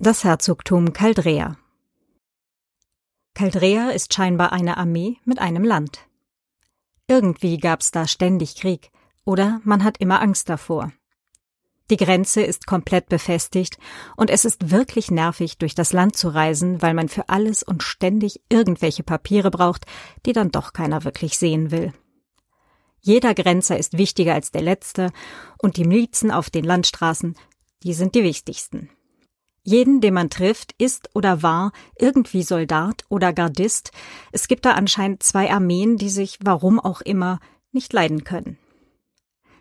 Das Herzogtum Caldrea Caldrea ist scheinbar eine Armee mit einem Land. Irgendwie gab's da ständig Krieg, oder man hat immer Angst davor. Die Grenze ist komplett befestigt und es ist wirklich nervig, durch das Land zu reisen, weil man für alles und ständig irgendwelche Papiere braucht, die dann doch keiner wirklich sehen will. Jeder Grenzer ist wichtiger als der letzte und die Milizen auf den Landstraßen, die sind die wichtigsten. Jeden, den man trifft, ist oder war irgendwie Soldat oder Gardist. Es gibt da anscheinend zwei Armeen, die sich, warum auch immer, nicht leiden können.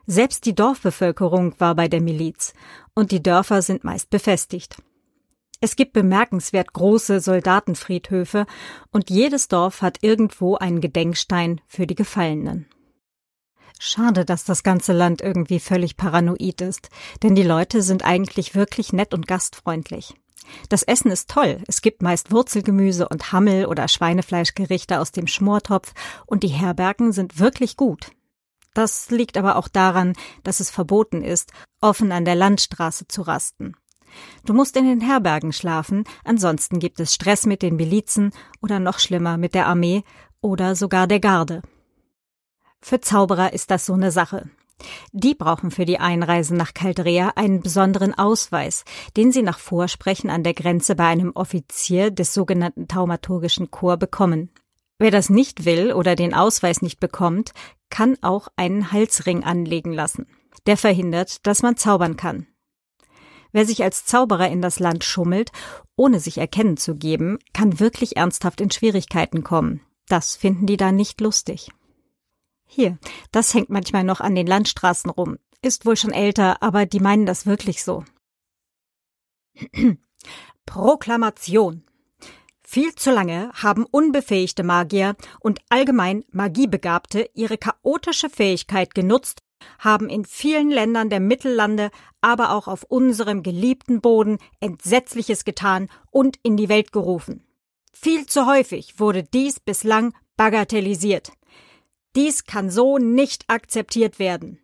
Selbst die Dorfbevölkerung war bei der Miliz, und die Dörfer sind meist befestigt. Es gibt bemerkenswert große Soldatenfriedhöfe, und jedes Dorf hat irgendwo einen Gedenkstein für die Gefallenen. Schade, dass das ganze Land irgendwie völlig paranoid ist, denn die Leute sind eigentlich wirklich nett und gastfreundlich. Das Essen ist toll. Es gibt meist Wurzelgemüse und Hammel- oder Schweinefleischgerichte aus dem Schmortopf und die Herbergen sind wirklich gut. Das liegt aber auch daran, dass es verboten ist, offen an der Landstraße zu rasten. Du musst in den Herbergen schlafen, ansonsten gibt es Stress mit den Milizen oder noch schlimmer mit der Armee oder sogar der Garde. Für Zauberer ist das so eine Sache. Die brauchen für die Einreise nach Caldrea einen besonderen Ausweis, den sie nach Vorsprechen an der Grenze bei einem Offizier des sogenannten Taumaturgischen Chor bekommen. Wer das nicht will oder den Ausweis nicht bekommt, kann auch einen Halsring anlegen lassen. Der verhindert, dass man zaubern kann. Wer sich als Zauberer in das Land schummelt, ohne sich erkennen zu geben, kann wirklich ernsthaft in Schwierigkeiten kommen. Das finden die da nicht lustig. Hier, das hängt manchmal noch an den Landstraßen rum. Ist wohl schon älter, aber die meinen das wirklich so. Proklamation. Viel zu lange haben unbefähigte Magier und allgemein Magiebegabte ihre chaotische Fähigkeit genutzt, haben in vielen Ländern der Mittellande, aber auch auf unserem geliebten Boden Entsetzliches getan und in die Welt gerufen. Viel zu häufig wurde dies bislang bagatellisiert. Dies kann so nicht akzeptiert werden.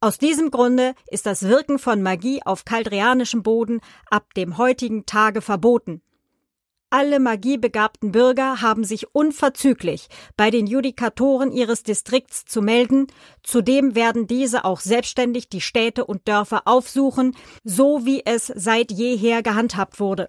Aus diesem Grunde ist das Wirken von Magie auf kaldrianischem Boden ab dem heutigen Tage verboten. Alle magiebegabten Bürger haben sich unverzüglich bei den Judikatoren ihres Distrikts zu melden, zudem werden diese auch selbstständig die Städte und Dörfer aufsuchen, so wie es seit jeher gehandhabt wurde.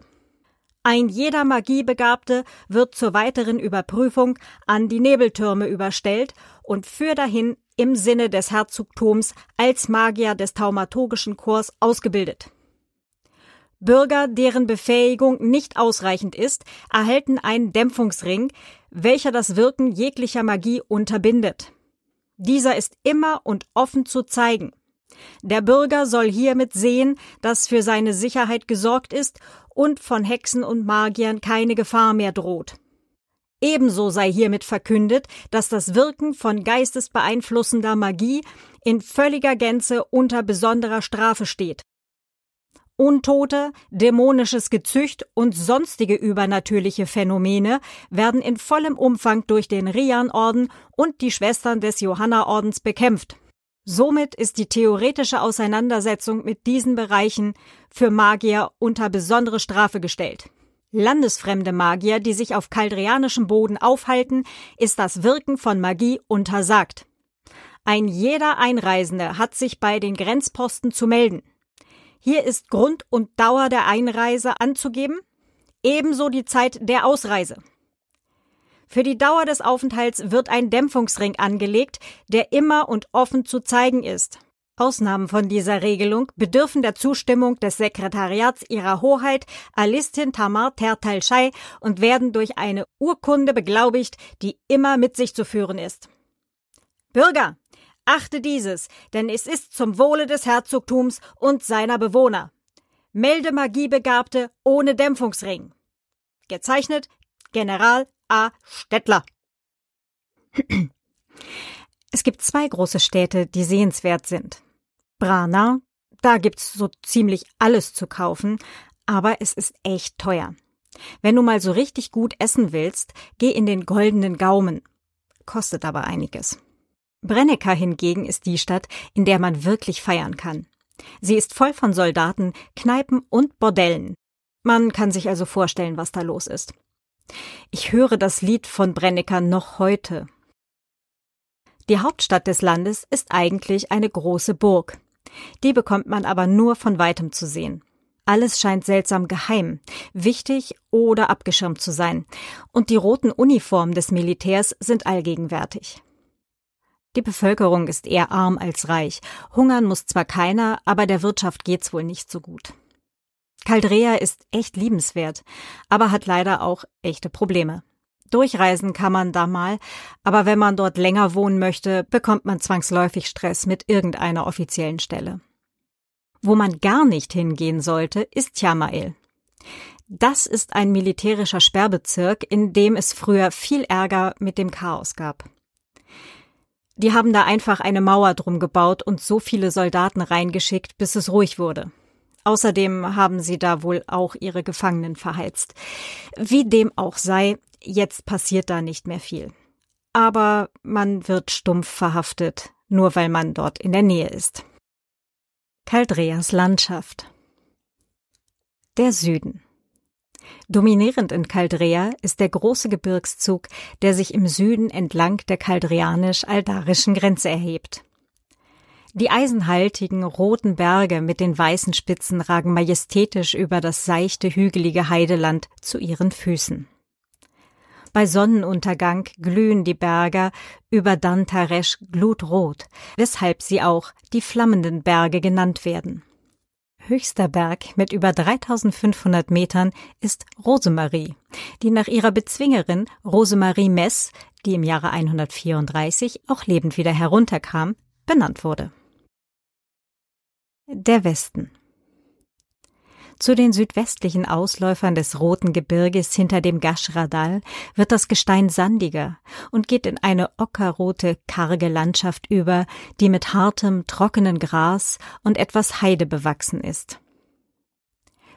Ein jeder Magiebegabte wird zur weiteren Überprüfung an die Nebeltürme überstellt und für dahin im Sinne des Herzogtums als Magier des thaumatogischen Chors ausgebildet. Bürger, deren Befähigung nicht ausreichend ist, erhalten einen Dämpfungsring, welcher das Wirken jeglicher Magie unterbindet. Dieser ist immer und offen zu zeigen. Der Bürger soll hiermit sehen, dass für seine Sicherheit gesorgt ist und von Hexen und Magiern keine Gefahr mehr droht. Ebenso sei hiermit verkündet, dass das Wirken von geistesbeeinflussender Magie in völliger Gänze unter besonderer Strafe steht. Untote, dämonisches Gezücht und sonstige übernatürliche Phänomene werden in vollem Umfang durch den Rian-Orden und die Schwestern des Johanna-Ordens bekämpft. Somit ist die theoretische Auseinandersetzung mit diesen Bereichen für Magier unter besondere Strafe gestellt. Landesfremde Magier, die sich auf kaldrianischem Boden aufhalten, ist das Wirken von Magie untersagt. Ein jeder Einreisende hat sich bei den Grenzposten zu melden. Hier ist Grund und Dauer der Einreise anzugeben, ebenso die Zeit der Ausreise. Für die Dauer des Aufenthalts wird ein Dämpfungsring angelegt, der immer und offen zu zeigen ist. Ausnahmen von dieser Regelung bedürfen der Zustimmung des Sekretariats ihrer Hoheit Alistin Tamar Tertalschei und werden durch eine Urkunde beglaubigt, die immer mit sich zu führen ist. Bürger, achte dieses, denn es ist zum Wohle des Herzogtums und seiner Bewohner. Melde Magiebegabte ohne Dämpfungsring. Gezeichnet General A. Stettler. Es gibt zwei große Städte, die sehenswert sind. Brana, da gibt's so ziemlich alles zu kaufen, aber es ist echt teuer. Wenn du mal so richtig gut essen willst, geh in den goldenen Gaumen. Kostet aber einiges. Brennecker hingegen ist die Stadt, in der man wirklich feiern kann. Sie ist voll von Soldaten, Kneipen und Bordellen. Man kann sich also vorstellen, was da los ist. Ich höre das Lied von Brennecker noch heute. Die Hauptstadt des Landes ist eigentlich eine große Burg. Die bekommt man aber nur von weitem zu sehen. Alles scheint seltsam geheim, wichtig oder abgeschirmt zu sein, und die roten Uniformen des Militärs sind allgegenwärtig. Die Bevölkerung ist eher arm als reich. Hungern muss zwar keiner, aber der Wirtschaft geht's wohl nicht so gut. Caldrea ist echt liebenswert, aber hat leider auch echte Probleme. Durchreisen kann man da mal, aber wenn man dort länger wohnen möchte, bekommt man zwangsläufig Stress mit irgendeiner offiziellen Stelle. Wo man gar nicht hingehen sollte, ist Tjamael. Das ist ein militärischer Sperrbezirk, in dem es früher viel Ärger mit dem Chaos gab. Die haben da einfach eine Mauer drum gebaut und so viele Soldaten reingeschickt, bis es ruhig wurde. Außerdem haben sie da wohl auch ihre Gefangenen verheizt. Wie dem auch sei, jetzt passiert da nicht mehr viel. Aber man wird stumpf verhaftet, nur weil man dort in der Nähe ist. Caldreas Landschaft Der Süden Dominierend in Caldrea ist der große Gebirgszug, der sich im Süden entlang der kaldreanisch-aldarischen Grenze erhebt. Die eisenhaltigen roten Berge mit den weißen Spitzen ragen majestätisch über das seichte hügelige Heideland zu ihren Füßen. Bei Sonnenuntergang glühen die Berge über Dantaresch glutrot, weshalb sie auch die flammenden Berge genannt werden. Höchster Berg mit über 3500 Metern ist Rosemarie, die nach ihrer Bezwingerin Rosemarie Mess, die im Jahre 134 auch lebend wieder herunterkam, benannt wurde. Der Westen. Zu den südwestlichen Ausläufern des Roten Gebirges hinter dem Gashradal wird das Gestein sandiger und geht in eine ockerrote, karge Landschaft über, die mit hartem, trockenen Gras und etwas Heide bewachsen ist.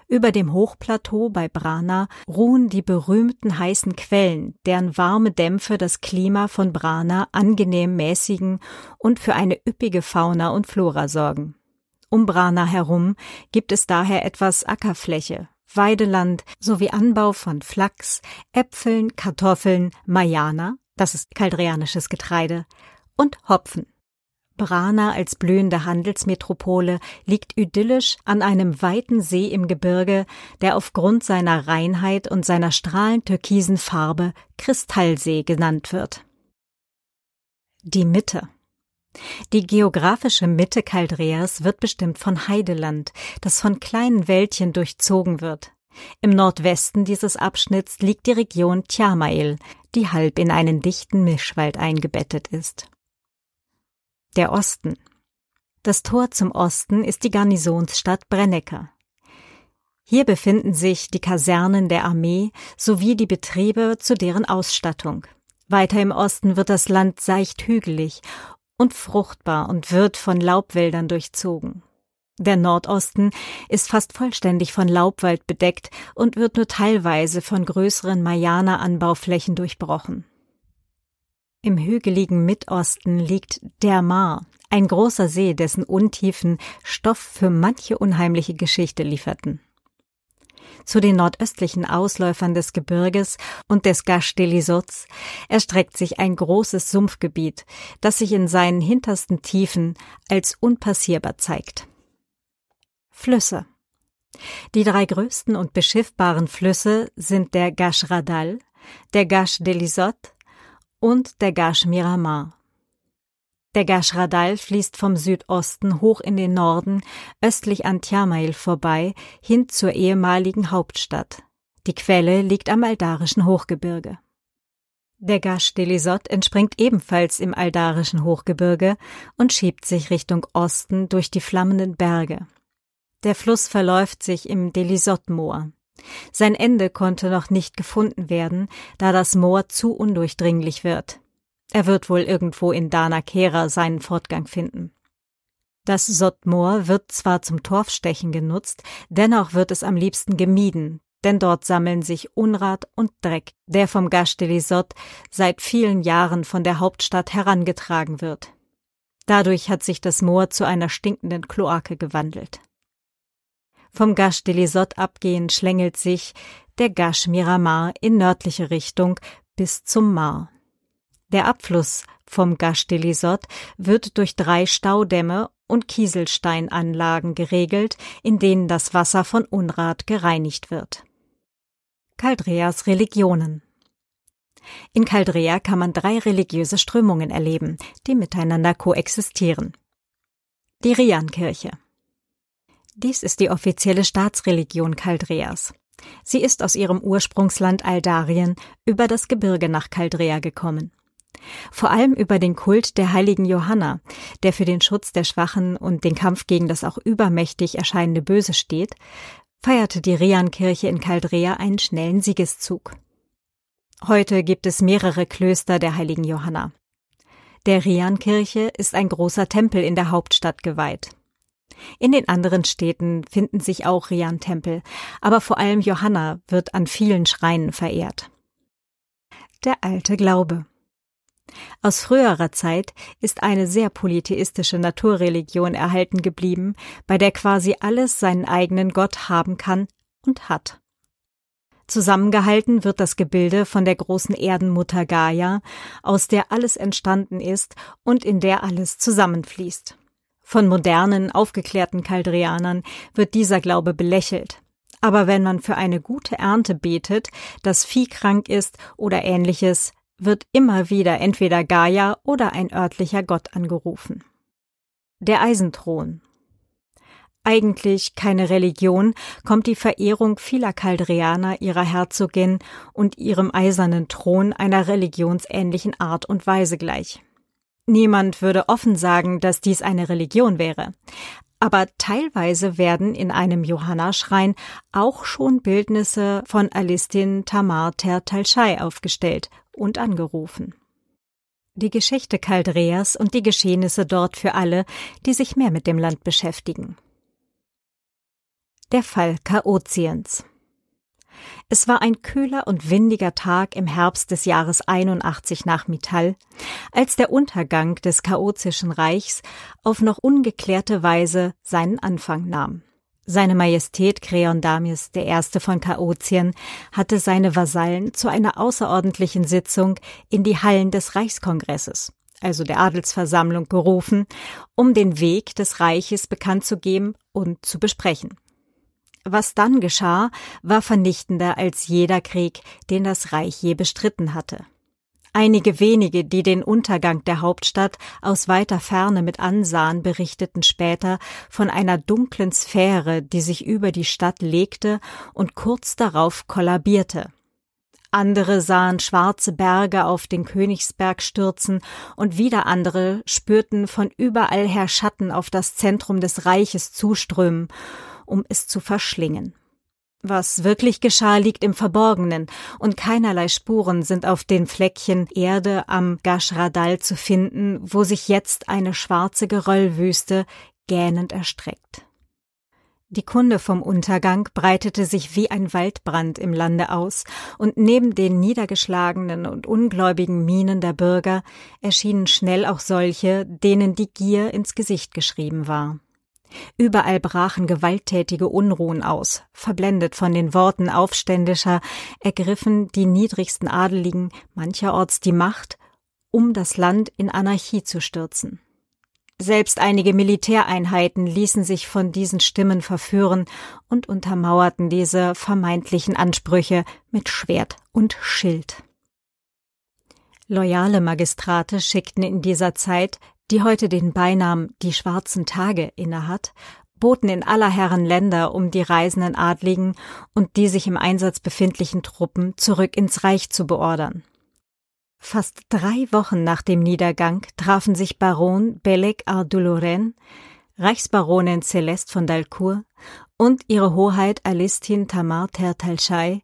Über dem Hochplateau bei Brana ruhen die berühmten heißen Quellen, deren warme Dämpfe das Klima von Brana angenehm mäßigen und für eine üppige Fauna und Flora sorgen. Um Brana herum gibt es daher etwas Ackerfläche, Weideland sowie Anbau von Flachs, Äpfeln, Kartoffeln, Mayana, das ist kaldreanisches Getreide, und Hopfen. Brana als blühende Handelsmetropole liegt idyllisch an einem weiten See im Gebirge, der aufgrund seiner Reinheit und seiner strahlend türkisen Farbe Kristallsee genannt wird. Die Mitte die geografische Mitte Caldreas wird bestimmt von Heideland, das von kleinen Wäldchen durchzogen wird. Im Nordwesten dieses Abschnitts liegt die Region Tjamail, die halb in einen dichten Mischwald eingebettet ist. Der Osten. Das Tor zum Osten ist die Garnisonsstadt Brennecker. Hier befinden sich die Kasernen der Armee sowie die Betriebe zu deren Ausstattung. Weiter im Osten wird das Land seicht hügelig und fruchtbar und wird von Laubwäldern durchzogen. Der Nordosten ist fast vollständig von Laubwald bedeckt und wird nur teilweise von größeren Mayana-Anbauflächen durchbrochen. Im hügeligen Mittosten liegt der Mar, ein großer See, dessen Untiefen Stoff für manche unheimliche Geschichte lieferten zu den nordöstlichen Ausläufern des Gebirges und des Gash Delisots erstreckt sich ein großes Sumpfgebiet, das sich in seinen hintersten Tiefen als unpassierbar zeigt. Flüsse Die drei größten und beschiffbaren Flüsse sind der Gash Radal, der Gash Delisot und der Gash Miramar. Der Gashradal fließt vom Südosten hoch in den Norden, östlich an Tjamail vorbei, hin zur ehemaligen Hauptstadt. Die Quelle liegt am aldarischen Hochgebirge. Der Gash Delisot entspringt ebenfalls im aldarischen Hochgebirge und schiebt sich Richtung Osten durch die flammenden Berge. Der Fluss verläuft sich im Delisot-Moor. Sein Ende konnte noch nicht gefunden werden, da das Moor zu undurchdringlich wird. Er wird wohl irgendwo in Dana Kera seinen Fortgang finden. Das Sottmoor wird zwar zum Torfstechen genutzt, dennoch wird es am liebsten gemieden, denn dort sammeln sich Unrat und Dreck, der vom Gastelisot seit vielen Jahren von der Hauptstadt herangetragen wird. Dadurch hat sich das Moor zu einer stinkenden Kloake gewandelt. Vom Gash de Lisot abgehend schlängelt sich der Gash Miramar in nördliche Richtung bis zum Mar. Der Abfluss vom Gash de Lisot wird durch drei Staudämme und Kieselsteinanlagen geregelt, in denen das Wasser von Unrat gereinigt wird. Caldreas Religionen In Caldrea kann man drei religiöse Strömungen erleben, die miteinander koexistieren. Die Rian-Kirche. Dies ist die offizielle Staatsreligion Caldreas. Sie ist aus ihrem Ursprungsland Aldarien über das Gebirge nach Caldrea gekommen. Vor allem über den Kult der heiligen Johanna, der für den Schutz der Schwachen und den Kampf gegen das auch übermächtig erscheinende Böse steht, feierte die Riankirche in Caldrea einen schnellen Siegeszug. Heute gibt es mehrere Klöster der heiligen Johanna. Der Riankirche ist ein großer Tempel in der Hauptstadt geweiht. In den anderen Städten finden sich auch Rian-Tempel, aber vor allem Johanna wird an vielen Schreinen verehrt. Der alte Glaube. Aus früherer Zeit ist eine sehr polytheistische Naturreligion erhalten geblieben, bei der quasi alles seinen eigenen Gott haben kann und hat. Zusammengehalten wird das Gebilde von der großen Erdenmutter Gaia, aus der alles entstanden ist und in der alles zusammenfließt. Von modernen, aufgeklärten Kaldrianern wird dieser Glaube belächelt. Aber wenn man für eine gute Ernte betet, das Vieh krank ist oder ähnliches, wird immer wieder entweder Gaia oder ein örtlicher Gott angerufen. Der Eisenthron. Eigentlich keine Religion, kommt die Verehrung vieler Kaldrianer ihrer Herzogin und ihrem eisernen Thron einer religionsähnlichen Art und Weise gleich. Niemand würde offen sagen, dass dies eine Religion wäre. Aber teilweise werden in einem Johanna-Schrein auch schon Bildnisse von Alistin Tamar Tertalschai aufgestellt und angerufen. Die Geschichte Kaldreas und die Geschehnisse dort für alle, die sich mehr mit dem Land beschäftigen. Der Fall Chaotiens es war ein kühler und windiger Tag im Herbst des Jahres 81 nach Mittal, als der Untergang des chaotischen Reichs auf noch ungeklärte Weise seinen Anfang nahm. Seine Majestät Kreondamius I. von Chaotien hatte seine Vasallen zu einer außerordentlichen Sitzung in die Hallen des Reichskongresses, also der Adelsversammlung, gerufen, um den Weg des Reiches bekannt zu geben und zu besprechen. Was dann geschah, war vernichtender als jeder Krieg, den das Reich je bestritten hatte. Einige wenige, die den Untergang der Hauptstadt aus weiter Ferne mit ansahen, berichteten später von einer dunklen Sphäre, die sich über die Stadt legte und kurz darauf kollabierte. Andere sahen schwarze Berge auf den Königsberg stürzen und wieder andere spürten von überall her Schatten auf das Zentrum des Reiches zuströmen, um es zu verschlingen. Was wirklich geschah, liegt im Verborgenen, und keinerlei Spuren sind auf den Fleckchen Erde am Gashradal zu finden, wo sich jetzt eine schwarze Geröllwüste gähnend erstreckt. Die Kunde vom Untergang breitete sich wie ein Waldbrand im Lande aus, und neben den niedergeschlagenen und ungläubigen Mienen der Bürger erschienen schnell auch solche, denen die Gier ins Gesicht geschrieben war. Überall brachen gewalttätige Unruhen aus. Verblendet von den Worten Aufständischer ergriffen die niedrigsten Adeligen mancherorts die Macht, um das Land in Anarchie zu stürzen. Selbst einige Militäreinheiten ließen sich von diesen Stimmen verführen und untermauerten diese vermeintlichen Ansprüche mit Schwert und Schild. Loyale Magistrate schickten in dieser Zeit die heute den Beinamen die schwarzen Tage innehat, boten in aller Herren Länder um die reisenden Adligen und die sich im Einsatz befindlichen Truppen zurück ins Reich zu beordern. Fast drei Wochen nach dem Niedergang trafen sich Baron Belek Ardoulouren, Reichsbaronin Celeste von Dalcourt und ihre Hoheit Alistin Tamar Tertalschai,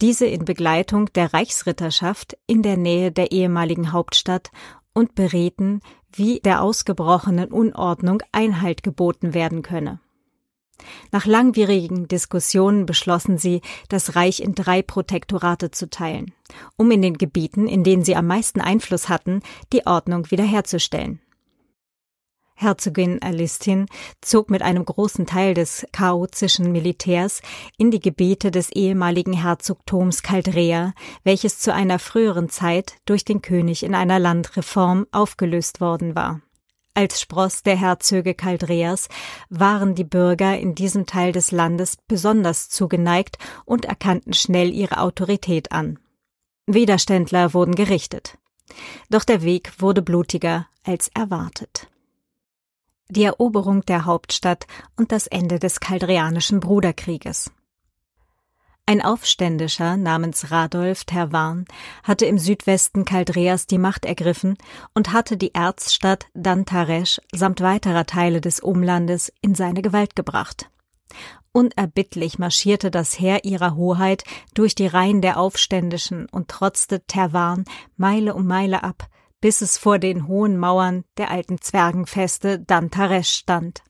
diese in Begleitung der Reichsritterschaft in der Nähe der ehemaligen Hauptstadt und berieten, wie der ausgebrochenen Unordnung Einhalt geboten werden könne. Nach langwierigen Diskussionen beschlossen sie, das Reich in drei Protektorate zu teilen, um in den Gebieten, in denen sie am meisten Einfluss hatten, die Ordnung wiederherzustellen. Herzogin Alistin zog mit einem großen Teil des chaotischen Militärs in die Gebiete des ehemaligen Herzogtums Caldrea, welches zu einer früheren Zeit durch den König in einer Landreform aufgelöst worden war. Als Spross der Herzöge Caldreas waren die Bürger in diesem Teil des Landes besonders zugeneigt und erkannten schnell ihre Autorität an. Widerständler wurden gerichtet. Doch der Weg wurde blutiger als erwartet die Eroberung der Hauptstadt und das Ende des Kaldreanischen Bruderkrieges. Ein Aufständischer namens Radolf Tervan hatte im Südwesten Kaldreas die Macht ergriffen und hatte die Erzstadt Dantaresh samt weiterer Teile des Umlandes in seine Gewalt gebracht. Unerbittlich marschierte das Heer ihrer Hoheit durch die Reihen der Aufständischen und trotzte Tervan Meile um Meile ab, bis es vor den hohen Mauern der alten Zwergenfeste Dantaresh stand.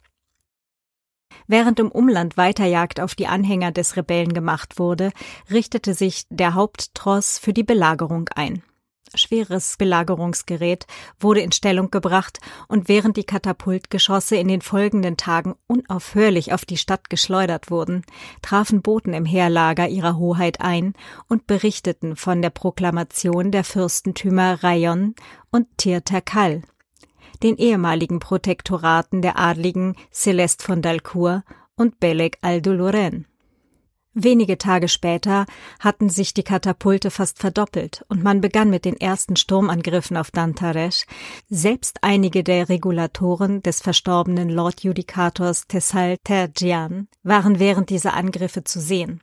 Während im Umland Weiterjagd auf die Anhänger des Rebellen gemacht wurde, richtete sich der Haupttross für die Belagerung ein schweres Belagerungsgerät wurde in Stellung gebracht und während die Katapultgeschosse in den folgenden Tagen unaufhörlich auf die Stadt geschleudert wurden, trafen Boten im Heerlager ihrer Hoheit ein und berichteten von der Proklamation der Fürstentümer Rayon und Tirtakal, den ehemaligen Protektoraten der Adligen Celeste von Dalcourt und Belek al-Duluren. Wenige Tage später hatten sich die Katapulte fast verdoppelt und man begann mit den ersten Sturmangriffen auf Dantaresh. Selbst einige der Regulatoren des verstorbenen Lord Judikators Tessal Terjian waren während dieser Angriffe zu sehen.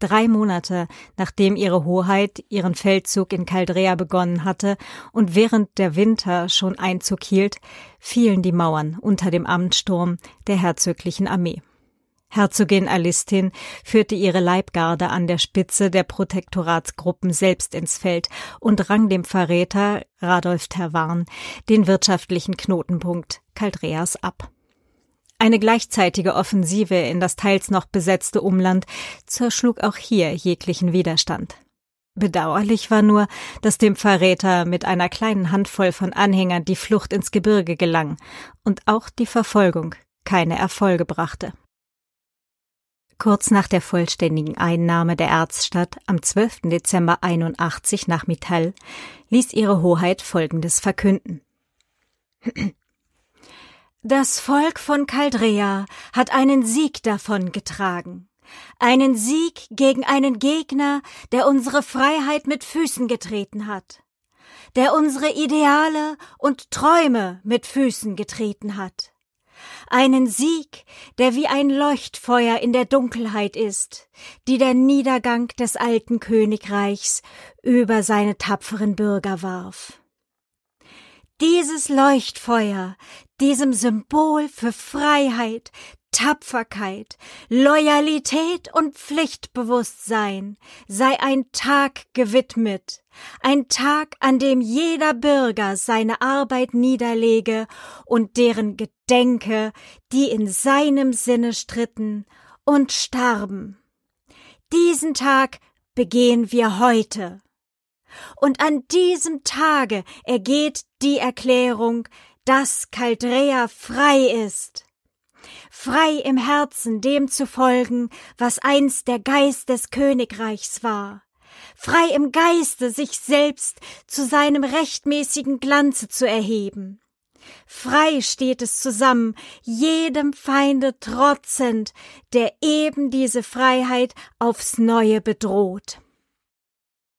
Drei Monate nachdem ihre Hoheit ihren Feldzug in Caldrea begonnen hatte und während der Winter schon Einzug hielt, fielen die Mauern unter dem Amtssturm der herzoglichen Armee. Herzogin Alistin führte ihre Leibgarde an der Spitze der Protektoratsgruppen selbst ins Feld und rang dem Verräter Radolf Terwarn den wirtschaftlichen Knotenpunkt Caldreas ab. Eine gleichzeitige Offensive in das teils noch besetzte Umland zerschlug auch hier jeglichen Widerstand. Bedauerlich war nur, dass dem Verräter mit einer kleinen Handvoll von Anhängern die Flucht ins Gebirge gelang und auch die Verfolgung keine Erfolge brachte. Kurz nach der vollständigen Einnahme der Erzstadt am 12. Dezember 81 nach Mittal ließ ihre Hoheit Folgendes verkünden. Das Volk von Caldrea hat einen Sieg davon getragen. Einen Sieg gegen einen Gegner, der unsere Freiheit mit Füßen getreten hat. Der unsere Ideale und Träume mit Füßen getreten hat einen Sieg, der wie ein Leuchtfeuer in der Dunkelheit ist, die der Niedergang des alten Königreichs über seine tapferen Bürger warf. Dieses Leuchtfeuer, diesem Symbol für Freiheit, Tapferkeit, Loyalität und Pflichtbewusstsein sei ein Tag gewidmet, ein Tag, an dem jeder Bürger seine Arbeit niederlege und deren Gedenke, die in seinem Sinne stritten und starben. Diesen Tag begehen wir heute. Und an diesem Tage ergeht die Erklärung, dass Caldrea frei ist frei im Herzen dem zu folgen, was einst der Geist des Königreichs war, frei im Geiste sich selbst zu seinem rechtmäßigen Glanze zu erheben. Frei steht es zusammen, jedem Feinde trotzend, der eben diese Freiheit aufs neue bedroht.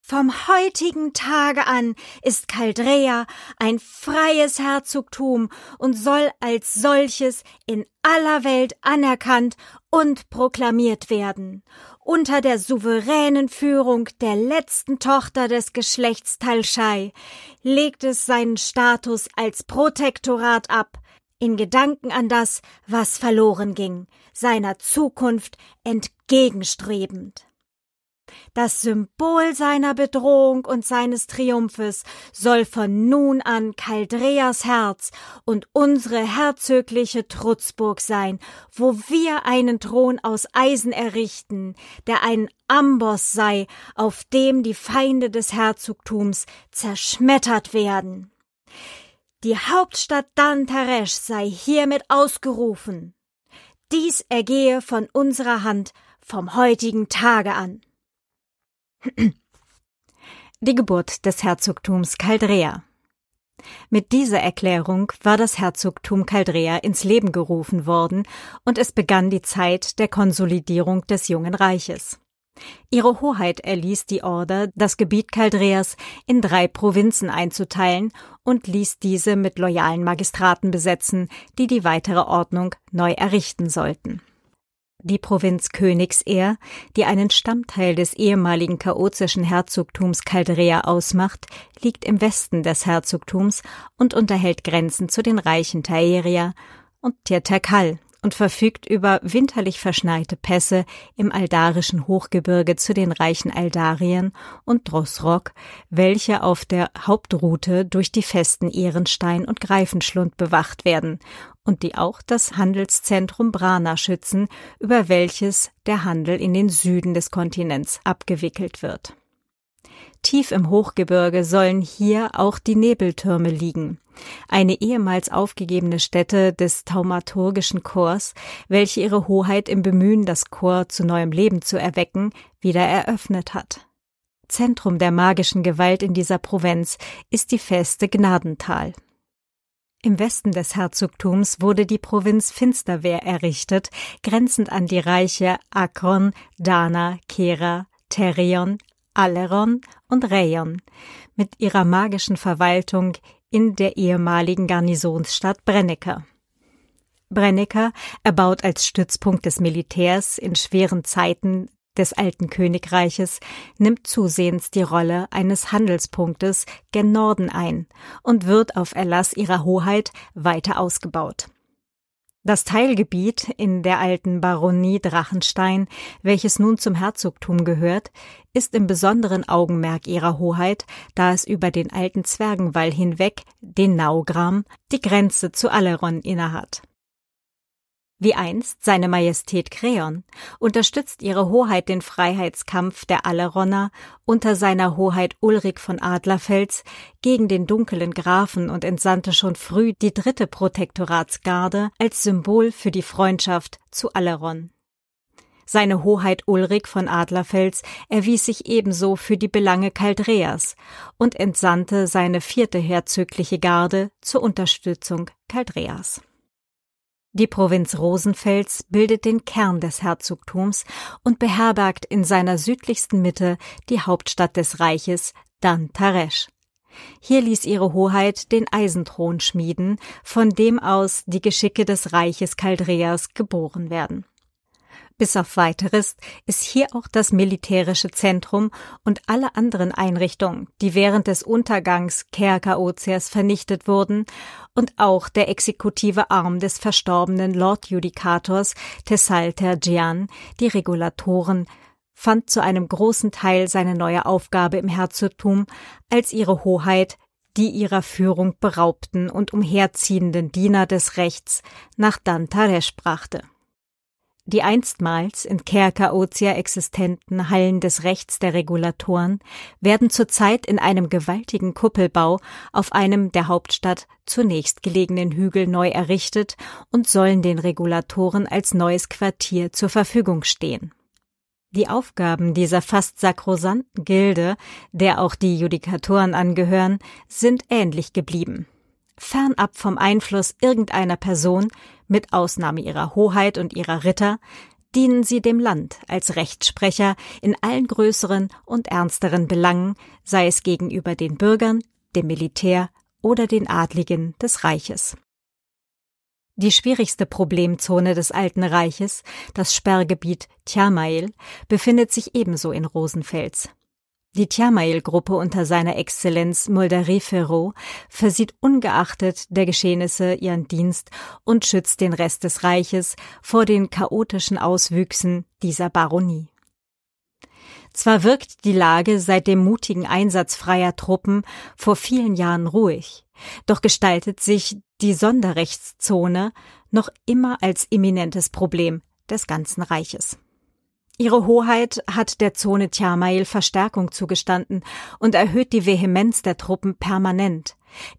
Vom heutigen Tage an ist Caldrea ein freies Herzogtum und soll als solches in aller Welt anerkannt und proklamiert werden, unter der souveränen Führung der letzten Tochter des Geschlechts Talschai legt es seinen Status als Protektorat ab, in Gedanken an das, was verloren ging, seiner Zukunft entgegenstrebend. Das Symbol seiner Bedrohung und seines Triumphes soll von nun an Caldreas Herz und unsere herzögliche Trutzburg sein, wo wir einen Thron aus Eisen errichten, der ein Amboss sei, auf dem die Feinde des Herzogtums zerschmettert werden. Die Hauptstadt Dantaresh sei hiermit ausgerufen. Dies ergehe von unserer Hand vom heutigen Tage an. Die Geburt des Herzogtums Caldrea. Mit dieser Erklärung war das Herzogtum Caldrea ins Leben gerufen worden und es begann die Zeit der Konsolidierung des jungen Reiches. Ihre Hoheit erließ die Order, das Gebiet Caldreas in drei Provinzen einzuteilen und ließ diese mit loyalen Magistraten besetzen, die die weitere Ordnung neu errichten sollten. Die Provinz Königsehr, die einen Stammteil des ehemaligen chaotischen Herzogtums Caldrea ausmacht, liegt im Westen des Herzogtums und unterhält Grenzen zu den Reichen Taeria und Tirtakal und verfügt über winterlich verschneite Pässe im aldarischen Hochgebirge zu den reichen Aldarien und Drossrock, welche auf der Hauptroute durch die festen Ehrenstein und Greifenschlund bewacht werden und die auch das Handelszentrum Brana schützen, über welches der Handel in den Süden des Kontinents abgewickelt wird. Tief im Hochgebirge sollen hier auch die Nebeltürme liegen, eine ehemals aufgegebene Stätte des thaumaturgischen Chors, welche ihre Hoheit im Bemühen, das Chor zu neuem Leben zu erwecken, wieder eröffnet hat. Zentrum der magischen Gewalt in dieser Provinz ist die feste Gnadental. Im Westen des Herzogtums wurde die Provinz Finsterwehr errichtet, grenzend an die Reiche Akron, Dana, Kera, Terion, Aleron und Rayon mit ihrer magischen Verwaltung in der ehemaligen Garnisonsstadt Brenneker. Brenneker, erbaut als Stützpunkt des Militärs in schweren Zeiten des alten Königreiches, nimmt zusehends die Rolle eines Handelspunktes gen Norden ein und wird auf Erlass ihrer Hoheit weiter ausgebaut. Das Teilgebiet in der alten Baronie Drachenstein, welches nun zum Herzogtum gehört, ist im besonderen Augenmerk ihrer Hoheit, da es über den alten Zwergenwall hinweg, den Naugram, die Grenze zu Aleron innehat. Wie einst seine Majestät Kreon unterstützt ihre Hoheit den Freiheitskampf der Alleronner unter seiner Hoheit Ulrich von Adlerfels gegen den dunklen Grafen und entsandte schon früh die dritte Protektoratsgarde als Symbol für die Freundschaft zu Alleron. Seine Hoheit Ulrich von Adlerfels erwies sich ebenso für die Belange Caldreas und entsandte seine vierte herzögliche Garde zur Unterstützung Caldreas. Die Provinz Rosenfels bildet den Kern des Herzogtums und beherbergt in seiner südlichsten Mitte die Hauptstadt des Reiches, Dan Taresh. Hier ließ ihre Hoheit den Eisenthron schmieden, von dem aus die Geschicke des Reiches Caldreas geboren werden. Bis auf weiteres ist hier auch das militärische Zentrum und alle anderen Einrichtungen, die während des Untergangs Kerkaozeas vernichtet wurden, und auch der exekutive Arm des verstorbenen Lord Judikators Tessalter Gian, die Regulatoren, fand zu einem großen Teil seine neue Aufgabe im Herzogtum, als ihre Hoheit die ihrer Führung beraubten und umherziehenden Diener des Rechts nach Dantaresh brachte. Die einstmals in Kerkaozia existenten Hallen des Rechts der Regulatoren werden zurzeit in einem gewaltigen Kuppelbau auf einem der Hauptstadt zunächst gelegenen Hügel neu errichtet und sollen den Regulatoren als neues Quartier zur Verfügung stehen. Die Aufgaben dieser fast sakrosanten Gilde, der auch die Judikatoren angehören, sind ähnlich geblieben fernab vom Einfluss irgendeiner Person, mit Ausnahme ihrer Hoheit und ihrer Ritter, dienen sie dem Land als Rechtssprecher in allen größeren und ernsteren Belangen, sei es gegenüber den Bürgern, dem Militär oder den Adligen des Reiches. Die schwierigste Problemzone des Alten Reiches, das Sperrgebiet Tjamail, befindet sich ebenso in Rosenfels. Die Tjamail-Gruppe unter seiner Exzellenz Moldari Ferro versieht ungeachtet der Geschehnisse ihren Dienst und schützt den Rest des Reiches vor den chaotischen Auswüchsen dieser Baronie. Zwar wirkt die Lage seit dem mutigen Einsatz freier Truppen vor vielen Jahren ruhig, doch gestaltet sich die Sonderrechtszone noch immer als eminentes Problem des ganzen Reiches. Ihre Hoheit hat der Zone Tjamail Verstärkung zugestanden und erhöht die Vehemenz der Truppen permanent,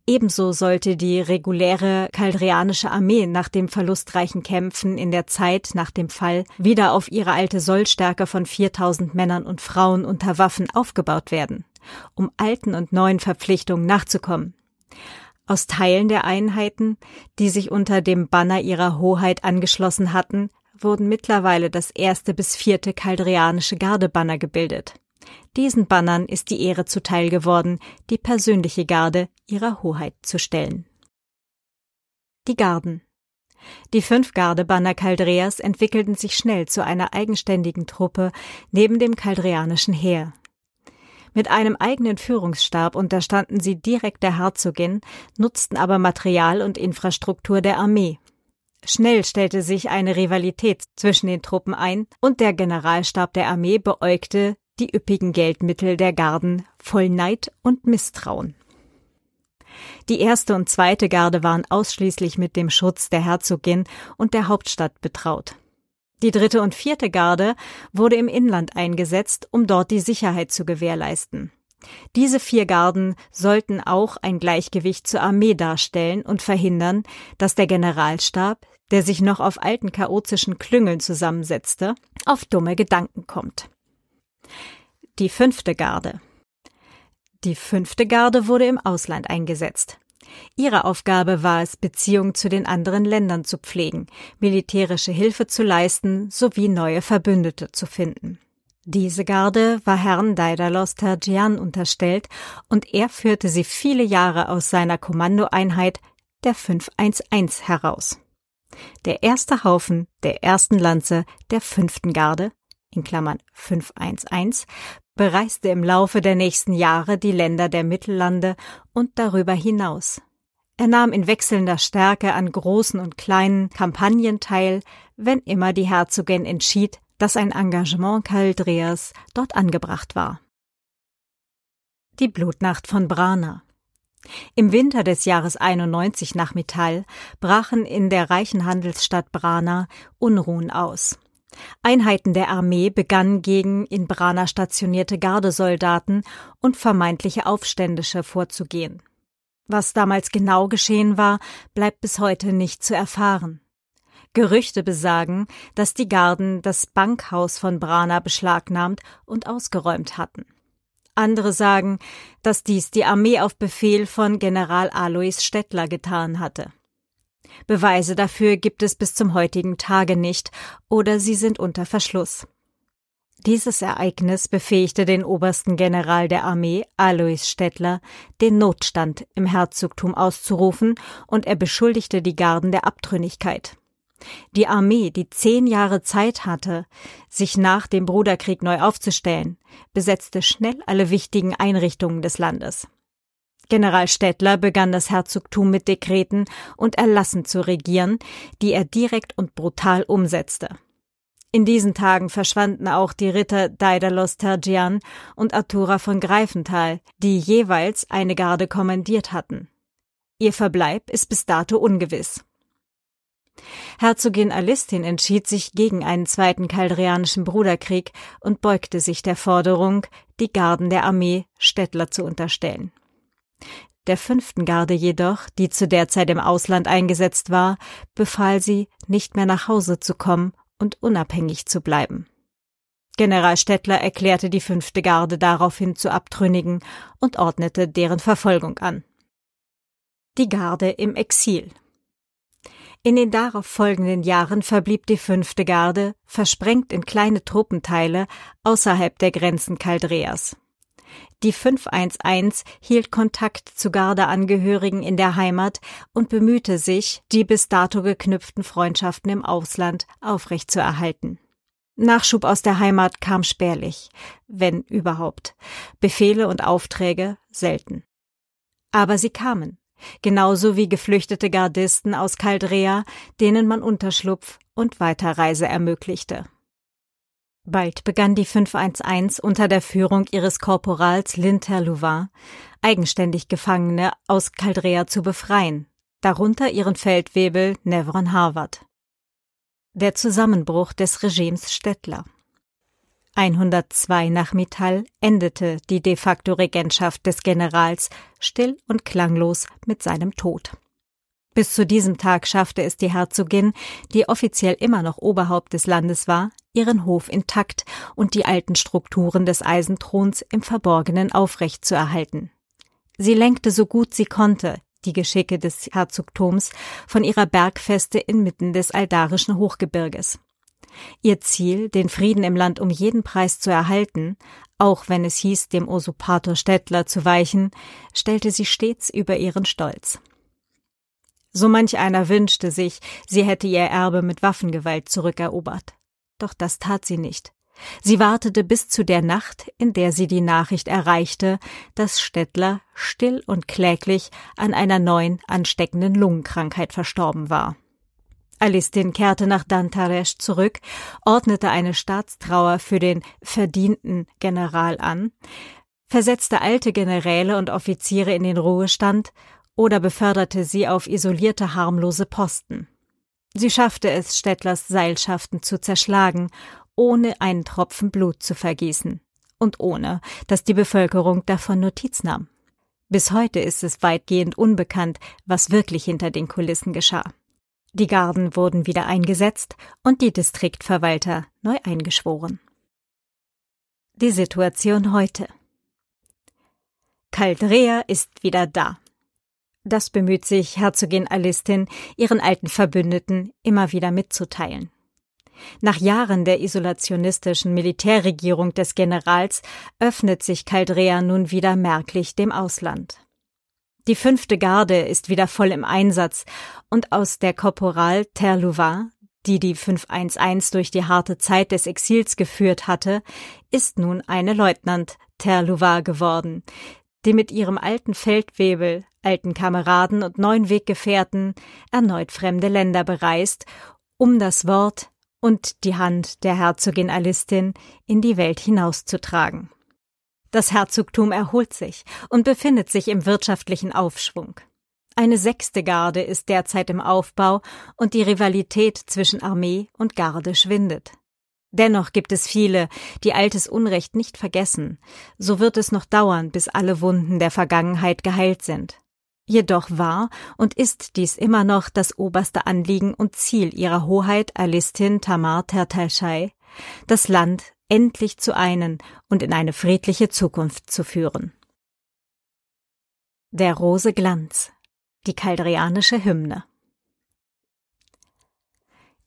Ebenso sollte die reguläre kaldrianische Armee nach dem verlustreichen Kämpfen in der Zeit nach dem Fall wieder auf ihre alte Sollstärke von 4000 Männern und Frauen unter Waffen aufgebaut werden, um alten und neuen Verpflichtungen nachzukommen. Aus Teilen der Einheiten, die sich unter dem Banner ihrer Hoheit angeschlossen hatten, wurden mittlerweile das erste bis vierte kaldrianische Gardebanner gebildet. Diesen Bannern ist die Ehre zuteil geworden, die persönliche Garde ihrer Hoheit zu stellen. Die Garden die fünf Gardebanner Caldreas entwickelten sich schnell zu einer eigenständigen Truppe neben dem kaldreanischen Heer. Mit einem eigenen Führungsstab unterstanden sie direkt der Herzogin, nutzten aber Material und Infrastruktur der Armee. Schnell stellte sich eine Rivalität zwischen den Truppen ein und der Generalstab der Armee beäugte die üppigen Geldmittel der Garden voll Neid und Misstrauen. Die erste und zweite Garde waren ausschließlich mit dem Schutz der Herzogin und der Hauptstadt betraut. Die dritte und vierte Garde wurde im Inland eingesetzt, um dort die Sicherheit zu gewährleisten. Diese vier Garden sollten auch ein Gleichgewicht zur Armee darstellen und verhindern, dass der Generalstab, der sich noch auf alten chaotischen Klüngeln zusammensetzte, auf dumme Gedanken kommt. Die fünfte Garde. Die fünfte Garde wurde im Ausland eingesetzt. Ihre Aufgabe war es, Beziehungen zu den anderen Ländern zu pflegen, militärische Hilfe zu leisten sowie neue Verbündete zu finden. Diese Garde war Herrn Daidalos Terjian unterstellt und er führte sie viele Jahre aus seiner Kommandoeinheit der 511 heraus. Der erste Haufen der ersten Lanze der fünften Garde in Klammern 511 bereiste im Laufe der nächsten Jahre die Länder der Mittellande und darüber hinaus. Er nahm in wechselnder Stärke an großen und kleinen Kampagnen teil, wenn immer die Herzogin entschied, dass ein Engagement Caldreas dort angebracht war. Die Blutnacht von Brana im Winter des Jahres 91 nach Metall brachen in der reichen Handelsstadt Brana Unruhen aus. Einheiten der Armee begannen gegen in Brana stationierte Gardesoldaten und vermeintliche Aufständische vorzugehen. Was damals genau geschehen war, bleibt bis heute nicht zu erfahren. Gerüchte besagen, dass die Garden das Bankhaus von Brana beschlagnahmt und ausgeräumt hatten. Andere sagen, dass dies die Armee auf Befehl von General Alois Stettler getan hatte. Beweise dafür gibt es bis zum heutigen Tage nicht oder sie sind unter Verschluss. Dieses Ereignis befähigte den obersten General der Armee, Alois Stettler, den Notstand im Herzogtum auszurufen und er beschuldigte die Garden der Abtrünnigkeit. Die Armee, die zehn Jahre Zeit hatte, sich nach dem Bruderkrieg neu aufzustellen, besetzte schnell alle wichtigen Einrichtungen des Landes. General Stettler begann das Herzogtum mit Dekreten und Erlassen zu regieren, die er direkt und brutal umsetzte. In diesen Tagen verschwanden auch die Ritter Daedalus Tergian und Artura von Greifenthal, die jeweils eine Garde kommandiert hatten. Ihr Verbleib ist bis dato ungewiss. Herzogin Alistin entschied sich gegen einen zweiten kaldrianischen Bruderkrieg und beugte sich der Forderung, die Garden der Armee Stettler zu unterstellen. Der fünften Garde jedoch, die zu der Zeit im Ausland eingesetzt war, befahl sie, nicht mehr nach Hause zu kommen und unabhängig zu bleiben. General Stettler erklärte die fünfte Garde daraufhin zu Abtrünnigen und ordnete deren Verfolgung an. Die Garde im Exil in den darauf folgenden Jahren verblieb die fünfte Garde, versprengt in kleine Truppenteile, außerhalb der Grenzen Caldreas. Die 511 hielt Kontakt zu Gardeangehörigen in der Heimat und bemühte sich, die bis dato geknüpften Freundschaften im Ausland aufrechtzuerhalten. Nachschub aus der Heimat kam spärlich, wenn überhaupt. Befehle und Aufträge selten. Aber sie kamen genauso wie geflüchtete Gardisten aus Caldrea, denen man Unterschlupf und Weiterreise ermöglichte. Bald begann die 511 unter der Führung ihres Korporals Linter Louvain eigenständig Gefangene aus Caldrea zu befreien, darunter ihren Feldwebel Nevron Harvard. Der Zusammenbruch des Regimes Stettler 102 nach Mittal endete die de facto Regentschaft des Generals still und klanglos mit seinem Tod. Bis zu diesem Tag schaffte es die Herzogin, die offiziell immer noch Oberhaupt des Landes war, ihren Hof intakt und die alten Strukturen des Eisenthrons im Verborgenen aufrecht zu erhalten. Sie lenkte so gut sie konnte die Geschicke des Herzogtums von ihrer Bergfeste inmitten des aldarischen Hochgebirges. Ihr Ziel, den Frieden im Land um jeden Preis zu erhalten, auch wenn es hieß, dem Usurpator Stettler zu weichen, stellte sie stets über ihren Stolz. So manch einer wünschte sich, sie hätte ihr Erbe mit Waffengewalt zurückerobert. Doch das tat sie nicht. Sie wartete bis zu der Nacht, in der sie die Nachricht erreichte, dass Stettler still und kläglich an einer neuen ansteckenden Lungenkrankheit verstorben war. Alistin kehrte nach Dantaresh zurück, ordnete eine Staatstrauer für den verdienten General an, versetzte alte Generäle und Offiziere in den Ruhestand oder beförderte sie auf isolierte harmlose Posten. Sie schaffte es, Stettlers Seilschaften zu zerschlagen, ohne einen Tropfen Blut zu vergießen und ohne, dass die Bevölkerung davon Notiz nahm. Bis heute ist es weitgehend unbekannt, was wirklich hinter den Kulissen geschah. Die Garden wurden wieder eingesetzt und die Distriktverwalter neu eingeschworen. Die Situation heute. Caldrea ist wieder da. Das bemüht sich Herzogin Alistin, ihren alten Verbündeten immer wieder mitzuteilen. Nach Jahren der isolationistischen Militärregierung des Generals öffnet sich Caldrea nun wieder merklich dem Ausland. Die fünfte Garde ist wieder voll im Einsatz und aus der Korporal Terlouvain, die die 511 durch die harte Zeit des Exils geführt hatte, ist nun eine Leutnant Terlouvain geworden, die mit ihrem alten Feldwebel, alten Kameraden und neuen Weggefährten erneut fremde Länder bereist, um das Wort und die Hand der Herzogin Alistin in die Welt hinauszutragen. Das Herzogtum erholt sich und befindet sich im wirtschaftlichen Aufschwung. Eine sechste Garde ist derzeit im Aufbau und die Rivalität zwischen Armee und Garde schwindet. Dennoch gibt es viele, die altes Unrecht nicht vergessen. So wird es noch dauern, bis alle Wunden der Vergangenheit geheilt sind. Jedoch war und ist dies immer noch das oberste Anliegen und Ziel ihrer Hoheit Alistin Tamar Tertalschei, das Land endlich zu einen und in eine friedliche Zukunft zu führen. Der Rose Glanz, die kaldrianische Hymne.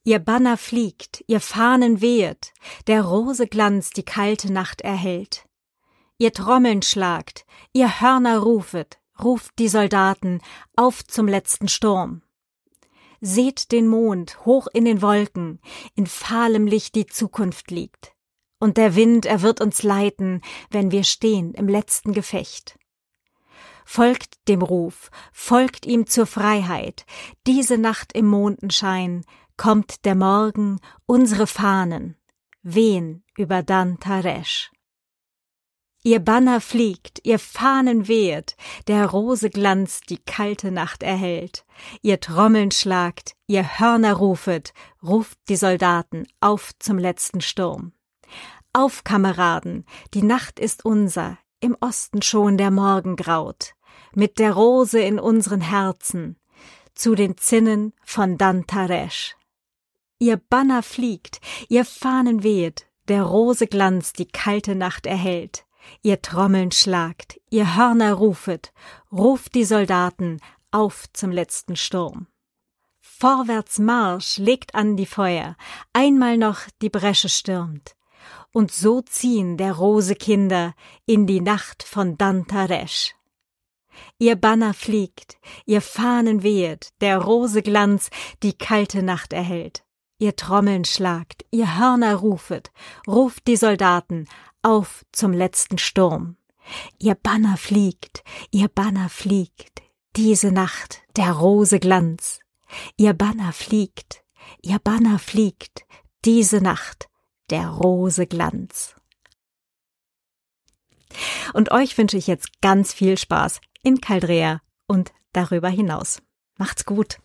Ihr Banner fliegt, ihr Fahnen wehet, der Rose Glanz die kalte Nacht erhellt. Ihr Trommeln schlagt, ihr Hörner rufet, ruft die Soldaten auf zum letzten Sturm. Seht den Mond hoch in den Wolken, in fahlem Licht die Zukunft liegt und der Wind, er wird uns leiten, wenn wir stehen im letzten Gefecht. Folgt dem Ruf, folgt ihm zur Freiheit, diese Nacht im Mondenschein kommt der Morgen, unsere Fahnen, wehen über Dan Taresh. Ihr Banner fliegt, ihr Fahnen wehet, der Rose Glanz die kalte Nacht erhellt. Ihr Trommeln schlagt, ihr Hörner rufet, ruft die Soldaten auf zum letzten Sturm. Auf, Kameraden, die Nacht ist unser, im Osten schon der Morgen graut, mit der Rose in unseren Herzen, zu den Zinnen von Dantaresh. Ihr Banner fliegt, ihr Fahnen weht, der Rose Glanz die kalte Nacht erhellt, ihr Trommeln schlagt, ihr Hörner rufet, ruft die Soldaten auf zum letzten Sturm. Vorwärts Marsch legt an die Feuer, einmal noch die Bresche stürmt, und so ziehen der Rose Kinder in die Nacht von Dantaresh. Ihr Banner fliegt, ihr Fahnen wehet, der Rose Glanz die kalte Nacht erhellt. Ihr Trommeln schlagt, ihr Hörner rufet, ruft die Soldaten auf zum letzten Sturm. Ihr Banner fliegt, ihr Banner fliegt, diese Nacht der Rose Glanz. Ihr Banner fliegt, ihr Banner fliegt, diese Nacht der Rose Glanz. Und euch wünsche ich jetzt ganz viel Spaß in Caldrea und darüber hinaus. Macht's gut!